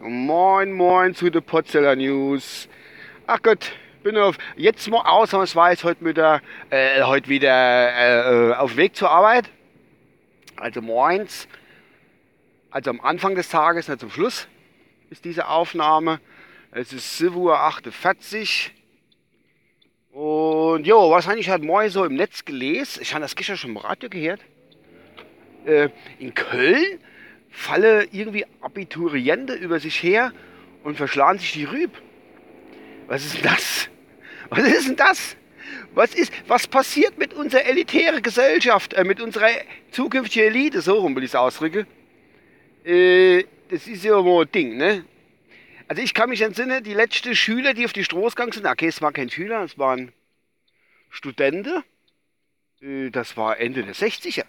Moin, moin zu den Potzeller News. Ach Gott, bin auf, jetzt mal ausnahmsweise heute wieder, äh, heute wieder äh, auf Weg zur Arbeit. Also moins, also am Anfang des Tages, nicht zum Schluss, ist diese Aufnahme. Es ist 7.48 Uhr. Und jo, was habe ich heute morgen so im Netz gelesen? Ich habe das gestern schon im Radio gehört äh, in Köln falle irgendwie Abituriente über sich her und verschlagen sich die Rüb. Was ist denn das? Was ist denn das? Was, ist, was passiert mit unserer elitären Gesellschaft, äh, mit unserer zukünftigen Elite, so rum will ich es ausdrücken? Äh, das ist ja mal ein Ding, ne? Also ich kann mich entsinnen, die letzten Schüler, die auf die Straße gegangen sind, okay, es waren keine Schüler, es waren Studenten, äh, das war Ende der 60er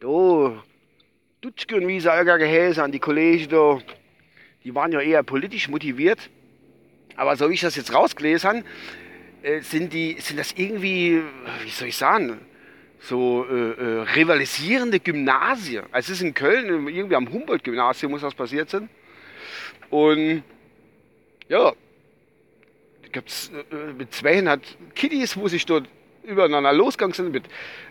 da, Dutschke und wie sie alle geheißen an die Kollegen da, die waren ja eher politisch motiviert. Aber so wie ich das jetzt rausgelesen habe, äh, sind, die, sind das irgendwie, wie soll ich sagen, so äh, äh, rivalisierende Gymnasien. Also es ist in Köln, irgendwie am Humboldt-Gymnasium muss das passiert sein. Und ja, gibt's, äh, mit 200 Kiddies, wo sich dort übereinander losgegangen sind, mit,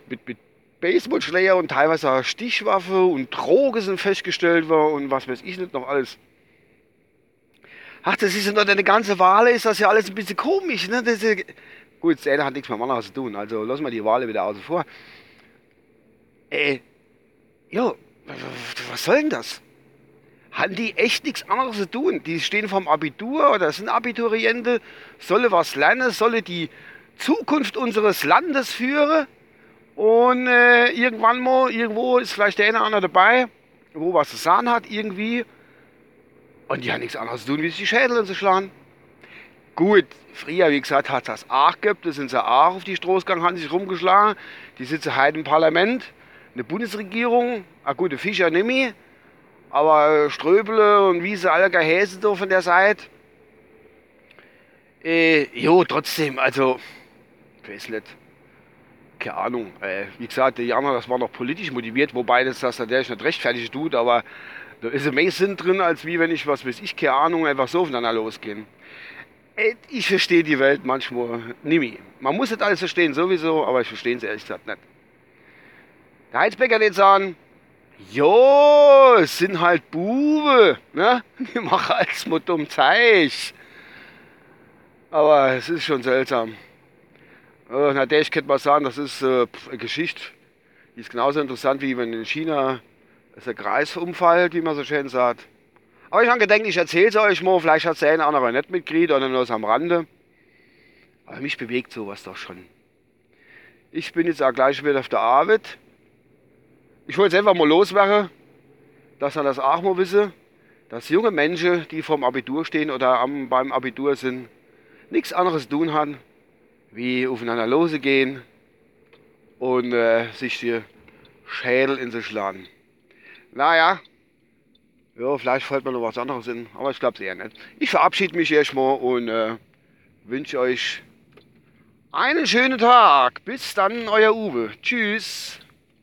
mit, mit Baseballschläger und teilweise auch Stichwaffe und Droge sind festgestellt worden und was weiß ich nicht noch alles. Ach, das ist ja noch eine ganze Wahl, ist das ja alles ein bisschen komisch. Ne? Das ist, gut, das hat nichts mit dem anderen zu tun, also lassen wir die Wahl wieder außen vor. Äh, jo, was soll denn das? Haben die echt nichts anderes zu tun? Die stehen vom Abitur oder sind Abituriente, solle was lernen, solle die Zukunft unseres Landes führen und äh, irgendwann mal, irgendwo ist vielleicht der eine oder andere dabei, wo was zu sagen hat, irgendwie. Und die haben nichts anderes zu tun, wie sich die Schädel anzuschlagen. Gut, früher, wie gesagt, hat es das auch gehabt, da sind sie auch auf die Straße haben sich rumgeschlagen. Die sitzen heute im Parlament, eine Bundesregierung, a gute Fischer nicht mehr, aber Ströbele und wie sie alle gehäse da von der Seite. Äh, jo, trotzdem, also, ich weiß nicht keine Ahnung. Äh, wie gesagt, die anderen, das war noch politisch motiviert, wobei das, das natürlich nicht rechtfertig tut, aber da ist mehr Sinn drin, als wie wenn ich, was weiß ich, keine Ahnung, einfach so aufeinander losgehen. Äh, ich verstehe die Welt manchmal nicht. Man muss nicht alles verstehen, sowieso, aber ich verstehe es ehrlich gesagt nicht. Der Heizbecker wird sagen, jo, es sind halt Bube, ne? Die machen als mal dumm Zeich. Aber es ist schon seltsam. Äh, na, der ich könnte mal sagen, das ist äh, eine Geschichte, die ist genauso interessant, wie wenn in China der Kreis umfällt, wie man so schön sagt. Aber ich habe gedacht, ich erzähle es euch mal, vielleicht hat es der eine oder andere nicht mitgekriegt oder nur am Rande. Aber mich bewegt sowas doch schon. Ich bin jetzt auch gleich wieder auf der Arbeit. Ich wollte es einfach mal loswerden, dass ihr das auch mal wissen, dass junge Menschen, die vorm Abitur stehen oder am, beim Abitur sind, nichts anderes tun haben, wie aufeinander losgehen und äh, sich die Schädel in sich laden. Naja, ja, vielleicht fällt mir noch was anderes in, aber ich glaube es eher nicht. Ich verabschiede mich erstmal und äh, wünsche euch einen schönen Tag. Bis dann, euer Uwe. Tschüss.